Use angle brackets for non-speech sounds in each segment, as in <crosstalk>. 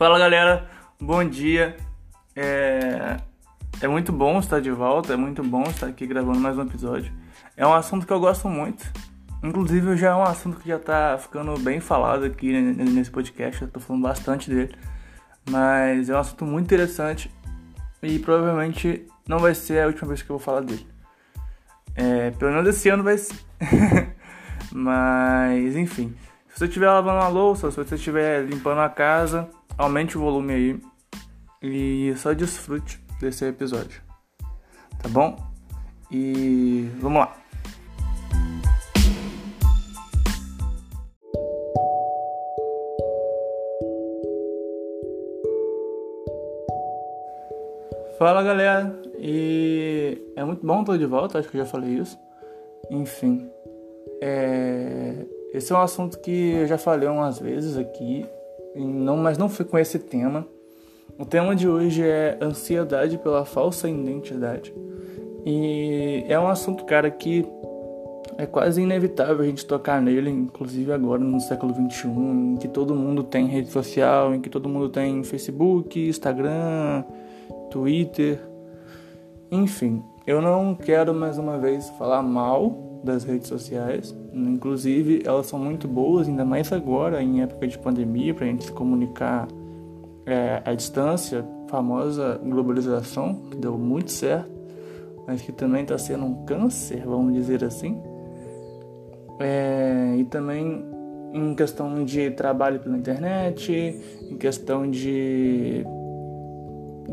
Fala galera, bom dia. É... é muito bom estar de volta, é muito bom estar aqui gravando mais um episódio. É um assunto que eu gosto muito. Inclusive já é um assunto que já tá ficando bem falado aqui nesse podcast, eu tô falando bastante dele. Mas é um assunto muito interessante e provavelmente não vai ser a última vez que eu vou falar dele. É, pelo menos esse ano vai ser. <laughs> Mas enfim, se você estiver lavando a louça, se você estiver limpando a casa, aumente o volume aí e só desfrute desse episódio. Tá bom? E vamos lá. Fala galera, e é muito bom estar de volta, acho que eu já falei isso. Enfim, é... esse é um assunto que eu já falei umas vezes aqui não, mas não foi com esse tema. O tema de hoje é ansiedade pela falsa identidade. E é um assunto, cara, que é quase inevitável a gente tocar nele, inclusive agora no século XXI, em que todo mundo tem rede social, em que todo mundo tem Facebook, Instagram, Twitter, enfim. Eu não quero mais uma vez falar mal das redes sociais. Inclusive, elas são muito boas, ainda mais agora, em época de pandemia, para a gente se comunicar é, à distância, famosa globalização, que deu muito certo, mas que também está sendo um câncer, vamos dizer assim. É, e também em questão de trabalho pela internet, em questão de,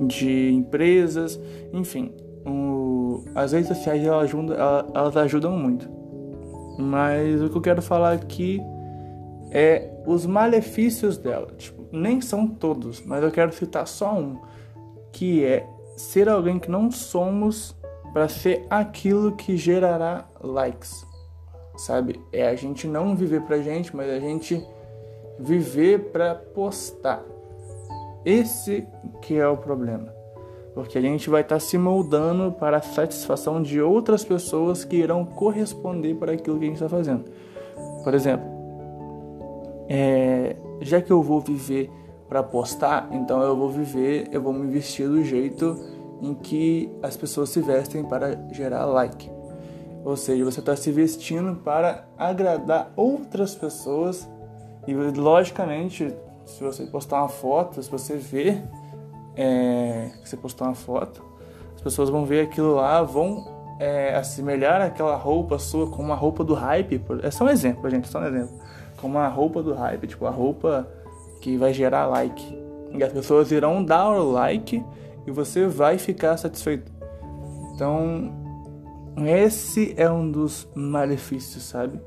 de empresas, enfim, as redes sociais elas ajudam, elas ajudam muito. Mas o que eu quero falar aqui é os malefícios dela. Tipo, nem são todos, mas eu quero citar só um, que é ser alguém que não somos para ser aquilo que gerará likes. Sabe? É a gente não viver pra gente, mas a gente viver para postar. Esse que é o problema porque a gente vai estar tá se moldando para a satisfação de outras pessoas que irão corresponder para aquilo que a gente está fazendo. Por exemplo, é, já que eu vou viver para postar, então eu vou viver, eu vou me vestir do jeito em que as pessoas se vestem para gerar like. Ou seja, você está se vestindo para agradar outras pessoas e logicamente, se você postar uma foto, se você ver é, você postar uma foto, as pessoas vão ver aquilo lá, vão é, assemelhar aquela roupa sua com uma roupa do hype. É só um exemplo, gente, só um exemplo. Com uma roupa do hype, tipo a roupa que vai gerar like. E as pessoas irão dar o like e você vai ficar satisfeito. Então, esse é um dos malefícios, sabe?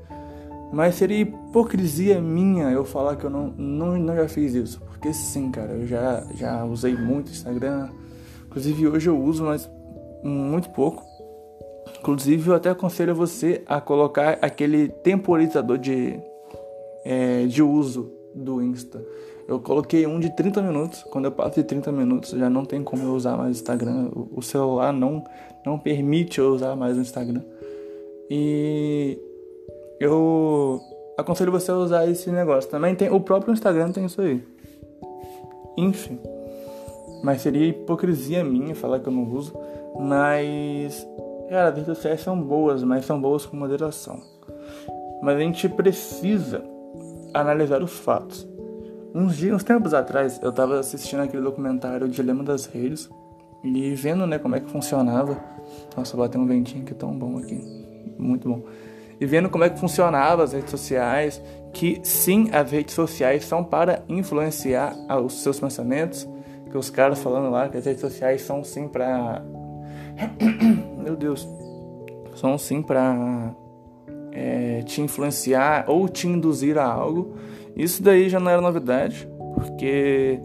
Mas seria hipocrisia minha eu falar que eu não, não, não já fiz isso. Porque sim, cara, eu já, já usei muito Instagram. Inclusive hoje eu uso, mas muito pouco. Inclusive eu até aconselho você a colocar aquele temporizador de, é, de uso do Insta. Eu coloquei um de 30 minutos. Quando eu passo de 30 minutos, já não tem como eu usar mais o Instagram. O celular não, não permite eu usar mais o Instagram. E eu aconselho você a usar esse negócio. Também tem o próprio Instagram tem isso aí. Enfim. Mas seria hipocrisia minha falar que eu não uso. Mas, cara, as redes sociais são boas, mas são boas com moderação. Mas a gente precisa analisar os fatos. Uns dias, uns tempos atrás, eu estava assistindo aquele documentário Dilema das Redes e vendo, né, como é que funcionava. Nossa, bateu um ventinho que tão bom aqui. Muito bom. E vendo como é que funcionava as redes sociais que sim, as redes sociais são para influenciar os seus pensamentos, que os caras falando lá que as redes sociais são sim para <coughs> meu Deus, são sim para é, te influenciar ou te induzir a algo. Isso daí já não era novidade, porque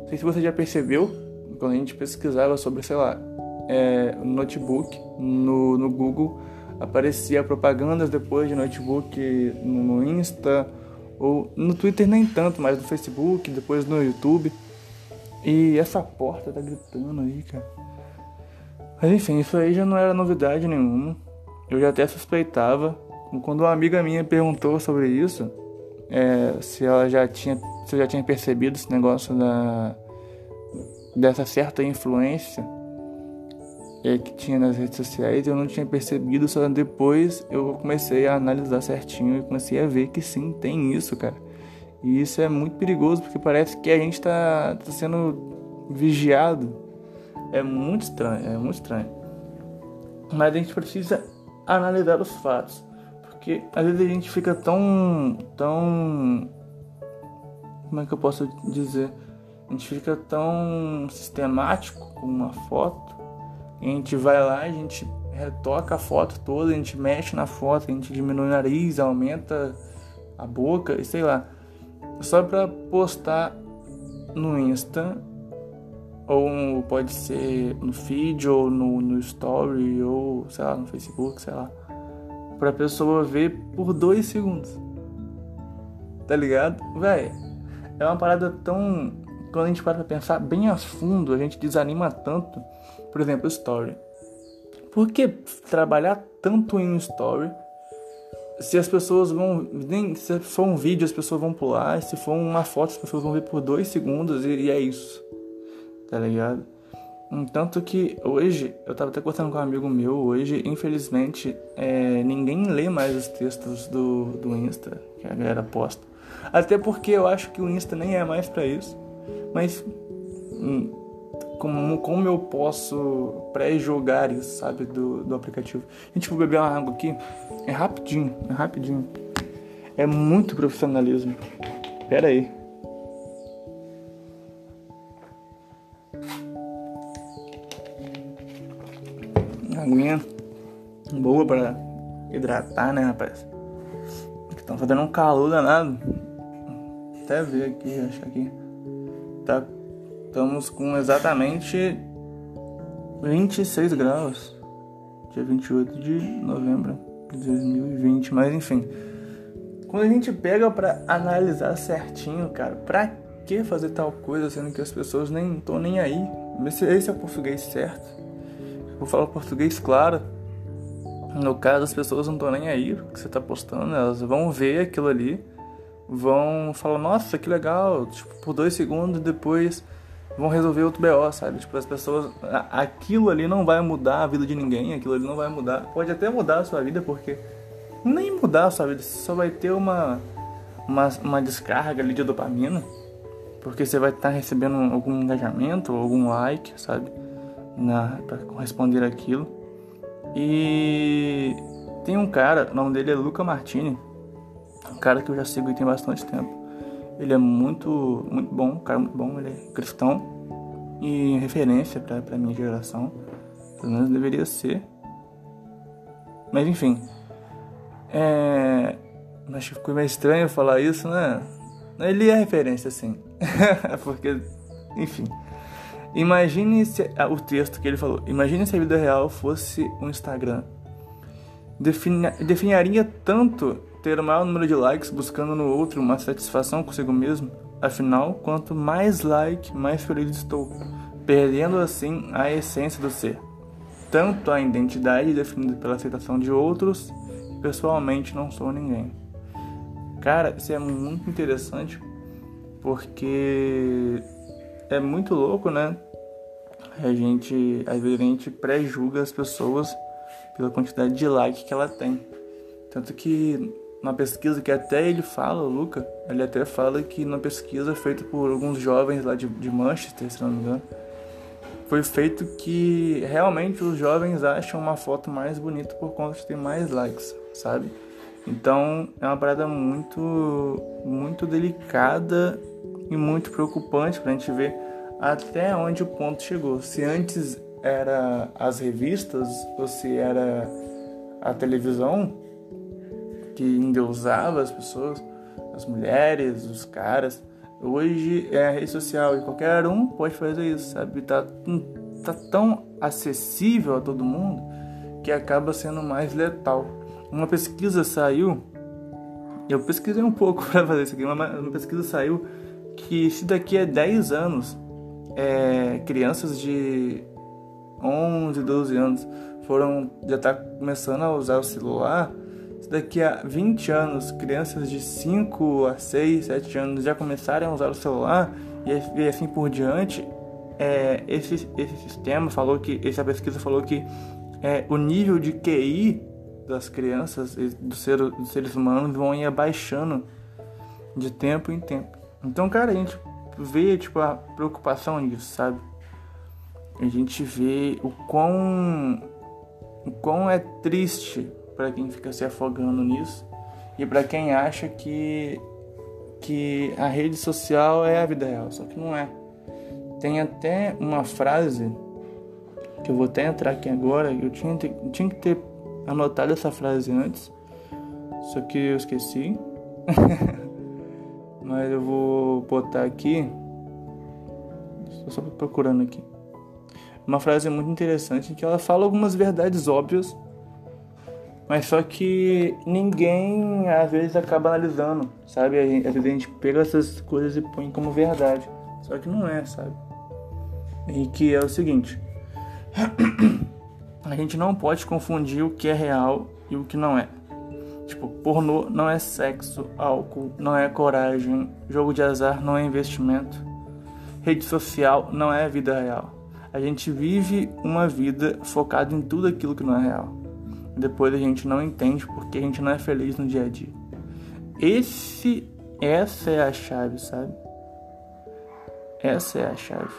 não sei se você já percebeu quando a gente pesquisava sobre, sei lá, é, notebook no, no Google aparecia propagandas depois de notebook no Insta ou no Twitter nem tanto, mas no Facebook, depois no YouTube. E essa porta tá gritando aí, cara. Mas enfim, isso aí já não era novidade nenhuma. Eu já até suspeitava. Quando uma amiga minha perguntou sobre isso, é, se ela já tinha, se eu já tinha percebido esse negócio da dessa certa influência é, que tinha nas redes sociais, eu não tinha percebido, só depois eu comecei a analisar certinho e comecei a ver que sim, tem isso, cara. E isso é muito perigoso porque parece que a gente tá, tá sendo vigiado. É muito estranho, é muito estranho. Mas a gente precisa analisar os fatos. Porque às vezes a gente fica tão. tão. Como é que eu posso dizer? A gente fica tão sistemático com uma foto. A gente vai lá, a gente retoca a foto toda, a gente mexe na foto, a gente diminui o nariz, aumenta a boca e sei lá. Só pra postar no Insta ou pode ser no feed ou no, no story ou sei lá no Facebook, sei lá pra pessoa ver por dois segundos. Tá ligado? Véi, é uma parada tão. Quando a gente para pra pensar bem a fundo, a gente desanima tanto. Por exemplo, story. Por que trabalhar tanto em story? Se as pessoas vão. Nem, se for um vídeo, as pessoas vão pular. Se for uma foto, as pessoas vão ver por dois segundos e, e é isso. Tá ligado? Tanto que hoje, eu tava até conversando com um amigo meu, hoje, infelizmente, é, ninguém lê mais os textos do, do Insta que a galera posta. Até porque eu acho que o Insta nem é mais para isso. Mas hum, como, como eu posso pré-jogar isso, sabe, do, do aplicativo? Gente, vou beber uma água aqui. É rapidinho, é rapidinho. É muito profissionalismo. Pera aí. aguinha boa para hidratar, né, rapaz? Estão fazendo um calor danado. Até ver aqui, acho que aqui. Tá, estamos com exatamente 26 graus. Dia 28 de novembro de 2020. Mas enfim. Quando a gente pega para analisar certinho, cara, pra que fazer tal coisa sendo que as pessoas nem estão nem aí? Esse é o português certo Vou falar português claro. No caso, as pessoas não estão nem aí o que você está postando, elas vão ver aquilo ali, vão falar, nossa, que legal, tipo, por dois segundos depois vão resolver outro BO, sabe? Tipo, as pessoas. Aquilo ali não vai mudar a vida de ninguém, aquilo ali não vai mudar. Pode até mudar a sua vida, porque. Nem mudar a sua vida, você só vai ter uma, uma, uma descarga ali de dopamina, porque você vai estar tá recebendo algum engajamento, algum like, sabe? para corresponder aquilo. E tem um cara, o nome dele é Luca Martini, um cara que eu já sigo e tem bastante tempo. Ele é muito, muito bom, um cara muito bom, ele é cristão e referência para a minha geração, pelo menos deveria ser. Mas enfim, é... acho que ficou meio estranho falar isso, né? Ele é referência, sim, <laughs> porque, enfim. Imagine se, ah, o texto que ele falou. Imagine se a vida real fosse um Instagram. Defini, definiria tanto ter o maior número de likes buscando no outro uma satisfação consigo mesmo. Afinal, quanto mais like, mais feliz estou, perdendo assim a essência do ser. Tanto a identidade definida pela aceitação de outros, pessoalmente não sou ninguém. Cara, isso é muito interessante porque é muito louco, né? a gente, às vezes a gente pré-julga as pessoas pela quantidade de like que ela tem. Tanto que na pesquisa que até ele fala, o Luca, ele até fala que na pesquisa feita por alguns jovens lá de, de Manchester, se não me engano, foi feito que realmente os jovens acham uma foto mais bonita por conta de ter mais likes, sabe? Então é uma parada muito, muito delicada e muito preocupante pra gente ver até onde o ponto chegou. Se antes era as revistas ou se era a televisão que endeusava as pessoas, as mulheres, os caras. Hoje é a rede social e qualquer um pode fazer isso, sabe? Tá, tá tão acessível a todo mundo que acaba sendo mais letal. Uma pesquisa saiu, eu pesquisei um pouco <laughs> para fazer isso aqui, uma, uma pesquisa saiu que se daqui a 10 anos é, crianças de 11, 12 anos foram já tá começando a usar o celular, se daqui a 20 anos crianças de 5 a 6, 7 anos já começarem a usar o celular e assim por diante, é, esse, esse sistema falou que, essa pesquisa falou que é, o nível de QI das crianças e dos, ser, dos seres humanos vão ir abaixando de tempo em tempo. Então, cara, a gente vê tipo a preocupação nisso, sabe? A gente vê o quão o quão é triste para quem fica se afogando nisso e para quem acha que que a rede social é a vida real, só que não é. Tem até uma frase que eu vou até entrar aqui agora, eu tinha, tinha que ter anotado essa frase antes, só que eu esqueci. <laughs> Mas eu vou botar aqui. Estou só procurando aqui. Uma frase muito interessante que ela fala algumas verdades óbvias, mas só que ninguém às vezes acaba analisando, sabe? Às vezes a gente pega essas coisas e põe como verdade, só que não é, sabe? E que é o seguinte: <clears throat> a gente não pode confundir o que é real e o que não é. Tipo, pornô não é sexo, álcool não é coragem, jogo de azar não é investimento, rede social não é vida real. A gente vive uma vida focada em tudo aquilo que não é real. Depois a gente não entende porque a gente não é feliz no dia a dia. Esse, essa é a chave, sabe? Essa é a chave.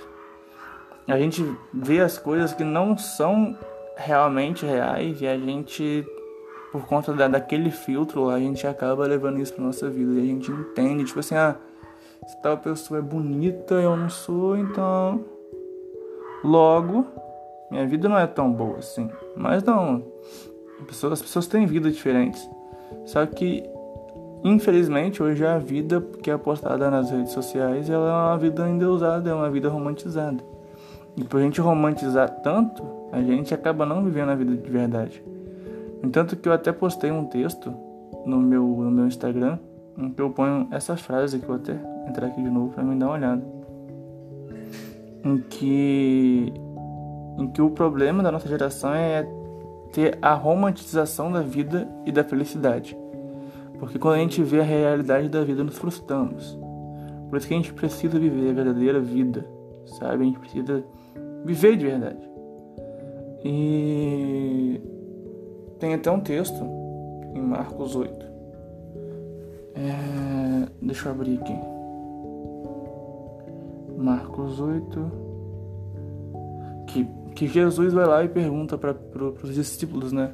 A gente vê as coisas que não são realmente reais e a gente por conta da, daquele filtro, a gente acaba levando isso pra nossa vida. E a gente entende, tipo assim, ah, se tal pessoa é bonita, eu não sou, então. Logo, minha vida não é tão boa assim. Mas não. As pessoas têm vidas diferentes. Só que, infelizmente, hoje a vida que é postada nas redes sociais ela é uma vida endeusada, é uma vida romantizada. E por a gente romantizar tanto, a gente acaba não vivendo a vida de verdade. Entanto que eu até postei um texto no meu, no meu Instagram em que eu ponho essa frase que eu vou até entrar aqui de novo para me dar uma olhada. Em que, em que o problema da nossa geração é ter a romantização da vida e da felicidade. Porque quando a gente vê a realidade da vida, nos frustramos. Por isso que a gente precisa viver a verdadeira vida, sabe? A gente precisa viver de verdade. E tem até um texto em Marcos 8. É, deixa eu abrir aqui. Marcos 8. Que, que Jesus vai lá e pergunta para pro, os discípulos, né?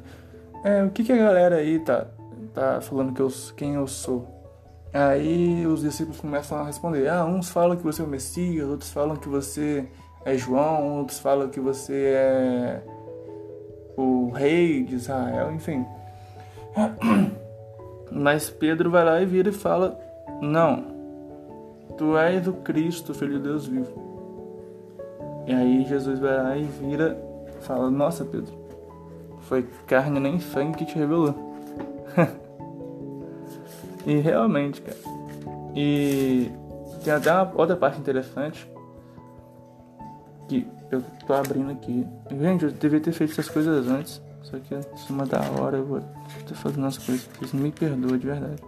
É, o que, que a galera aí tá, tá falando que eu, quem eu sou? Aí os discípulos começam a responder: Ah, uns falam que você é o Messias, outros falam que você é João, outros falam que você é o rei de Israel, enfim. <clears throat> Mas Pedro vai lá e vira e fala: Não, tu és o Cristo, filho de Deus vivo. E aí Jesus vai lá e vira fala: Nossa, Pedro, foi carne nem sangue que te revelou. <laughs> e realmente, cara. E tem até uma outra parte interessante que eu tô abrindo aqui. Gente, eu devia ter feito essas coisas antes. Só que em cima da hora eu vou estar fazendo as coisas. Vocês me perdoam de verdade.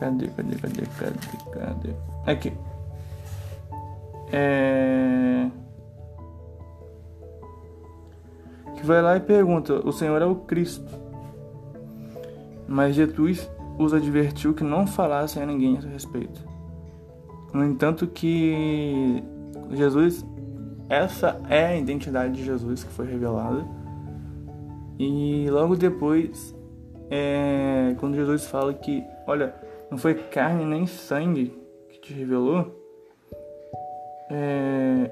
Cadê, cadê, cadê, cadê, cadê? Aqui. É. Que vai lá e pergunta: O Senhor é o Cristo. Mas Jesus os advertiu que não falassem a ninguém a respeito. No entanto, que Jesus, essa é a identidade de Jesus que foi revelada. E logo depois, é, quando Jesus fala que, olha, não foi carne nem sangue que te revelou, é,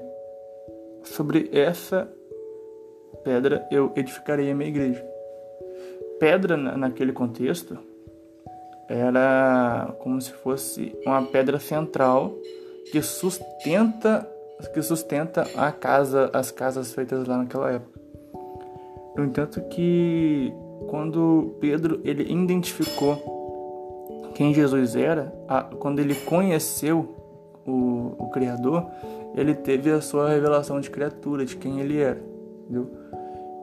sobre essa pedra eu edificarei a minha igreja. Pedra naquele contexto era como se fosse uma pedra central que sustenta que sustenta a casa, as casas feitas lá naquela época. No entanto que quando Pedro ele identificou quem Jesus era, a, quando ele conheceu o, o Criador, ele teve a sua revelação de criatura, de quem ele era, entendeu?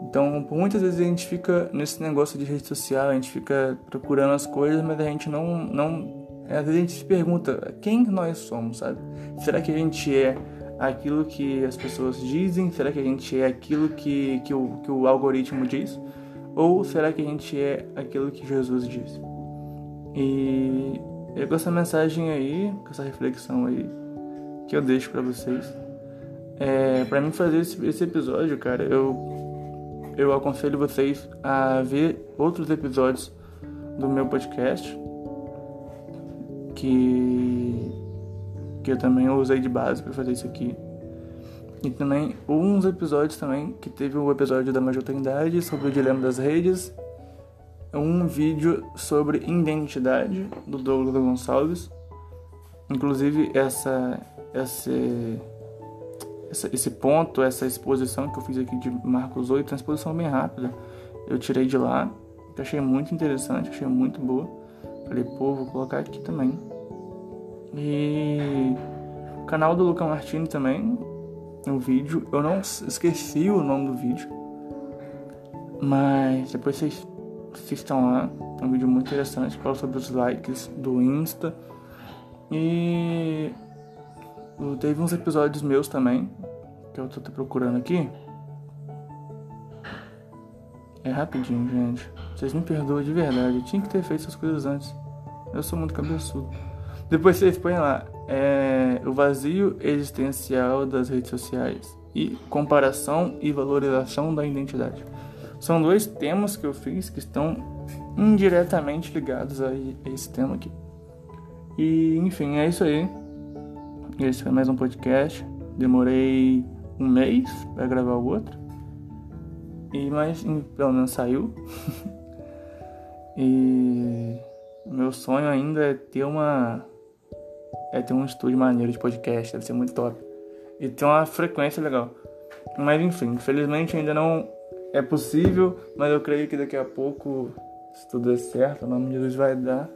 Então, por muitas vezes a gente fica nesse negócio de rede social, a gente fica procurando as coisas, mas a gente não, não às vezes a gente se pergunta quem nós somos, sabe? Será que a gente é aquilo que as pessoas dizem? Será que a gente é aquilo que, que, o, que o algoritmo diz? Ou será que a gente é aquilo que Jesus diz? E eu com essa mensagem aí, com essa reflexão aí, que eu deixo para vocês, é, para mim fazer esse, esse episódio, cara, eu eu aconselho vocês a ver outros episódios do meu podcast que que eu também usei de base para fazer isso aqui. E também uns episódios também, que teve o episódio da Major Trindade sobre o dilema das redes, um vídeo sobre identidade do Douglas Gonçalves. Inclusive essa esse esse ponto, essa exposição que eu fiz aqui de Marcos 8, é uma exposição bem rápida. Eu tirei de lá, que achei muito interessante, achei muito boa. Falei, pô, vou colocar aqui também. E o canal do Luca Martini também, um vídeo. Eu não esqueci o nome do vídeo. Mas depois vocês assistam lá. É um vídeo muito interessante. Fala sobre os likes do Insta. E teve uns episódios meus também. Que eu tô procurando aqui. É rapidinho, gente. Vocês me perdoam de verdade. Eu tinha que ter feito essas coisas antes. Eu sou muito cabeçudo. Depois vocês põem lá é, o vazio existencial das redes sociais e comparação e valorização da identidade. São dois temas que eu fiz que estão indiretamente ligados a esse tema aqui. E enfim, é isso aí. Esse foi mais um podcast. Demorei um mês para gravar o outro. E mas pelo menos saiu. <laughs> e meu sonho ainda é ter uma é ter um estúdio maneiro de podcast, deve ser muito top. E ter uma frequência legal. Mas enfim, infelizmente ainda não é possível, mas eu creio que daqui a pouco, se tudo der certo, o nome de Jesus vai dar,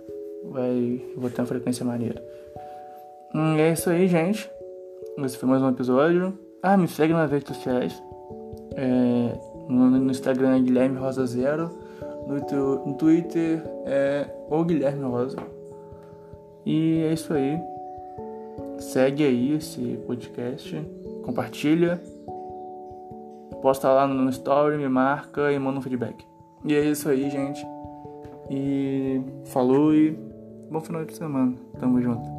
vai, vou ter uma frequência maneira. Hum, é isso aí, gente. Esse foi mais um episódio. Ah, me segue nas redes sociais. É, no, no, Instagram é Guilherme Rosa Zero. No, no Twitter é o Guilherme Rosa. E é isso aí. Segue aí esse podcast, compartilha, posta lá no story, me marca e manda um feedback. E é isso aí, gente. E falou e bom final de semana. Tamo junto.